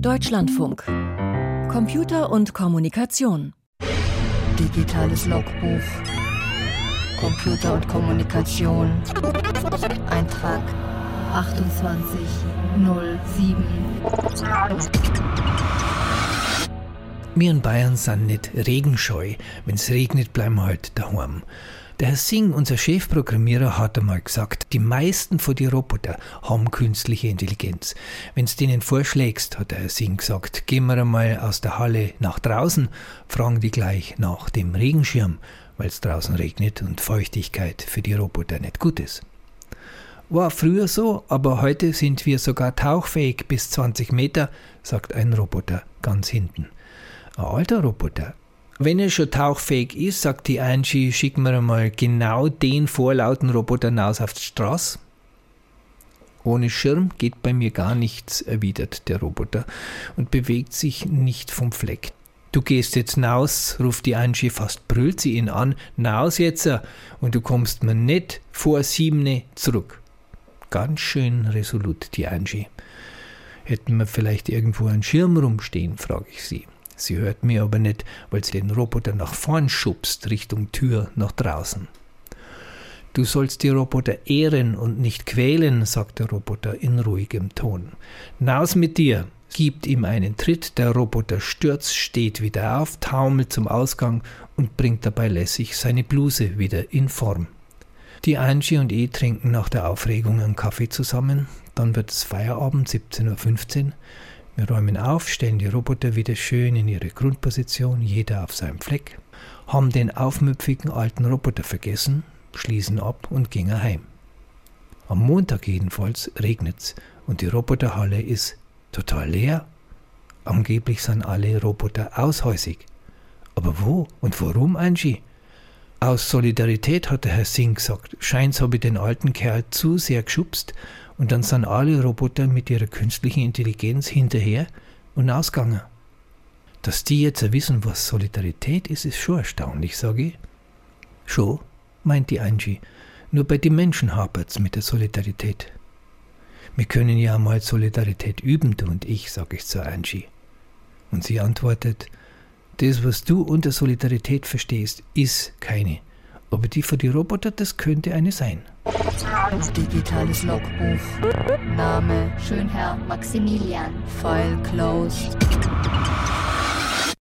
Deutschlandfunk. Computer und Kommunikation. Digitales Logbuch. Computer und Kommunikation. Eintrag 2807. Wir in Bayern sind nicht regenscheu. Wenn's regnet, bleiben wir halt daheim. Der Herr Singh, unser Chefprogrammierer, hat einmal gesagt, die meisten von den Roboter haben künstliche Intelligenz. Wenn's denen vorschlägst, hat der Herr Singh gesagt, gehen wir einmal aus der Halle nach draußen, fragen die gleich nach dem Regenschirm, weil's draußen regnet und Feuchtigkeit für die Roboter nicht gut ist. War früher so, aber heute sind wir sogar tauchfähig bis 20 Meter, sagt ein Roboter ganz hinten. Ein alter Roboter, wenn er schon tauchfähig ist, sagt die Angie, schicken wir einmal genau den vorlauten Roboter hinaus auf die Straße. Ohne Schirm geht bei mir gar nichts, erwidert der Roboter und bewegt sich nicht vom Fleck. Du gehst jetzt naus, ruft die Angie, fast brüllt sie ihn an, naus jetzt, und du kommst mir nicht vor siebene zurück. Ganz schön resolut, die Angie. Hätten wir vielleicht irgendwo einen Schirm rumstehen, frage ich sie. Sie hört mir aber nicht, weil sie den Roboter nach vorn schubst, Richtung Tür nach draußen. Du sollst die Roboter ehren und nicht quälen, sagt der Roboter in ruhigem Ton. Naus mit dir! gibt ihm einen Tritt, der Roboter stürzt, steht wieder auf, taumelt zum Ausgang und bringt dabei lässig seine Bluse wieder in Form. Die Angie und ich trinken nach der Aufregung einen Kaffee zusammen, dann wird es Feierabend, 17.15 Uhr. Wir räumen auf, stellen die Roboter wieder schön in ihre Grundposition, jeder auf seinem Fleck, haben den aufmüpfigen alten Roboter vergessen, schließen ab und gingen heim. Am Montag jedenfalls regnet's und die Roboterhalle ist total leer. Angeblich sind alle Roboter aushäusig. Aber wo und warum, Angie? Aus Solidarität hat der Herr Singh gesagt, scheint's habe ich den alten Kerl zu sehr geschubst und dann sind alle Roboter mit ihrer künstlichen Intelligenz hinterher und ausgegangen. Dass die jetzt wissen, was Solidarität ist, ist schon erstaunlich, sage ich. Schon, meint die Angie. Nur bei den Menschen hapert's mit der Solidarität. Wir können ja mal Solidarität üben, du und ich, sage ich zur Angie. Und sie antwortet, das, was du unter Solidarität verstehst, ist keine. Aber die für die Roboter, das könnte eine sein. Digitales Logbuch. Name Schönherr Maximilian. File closed.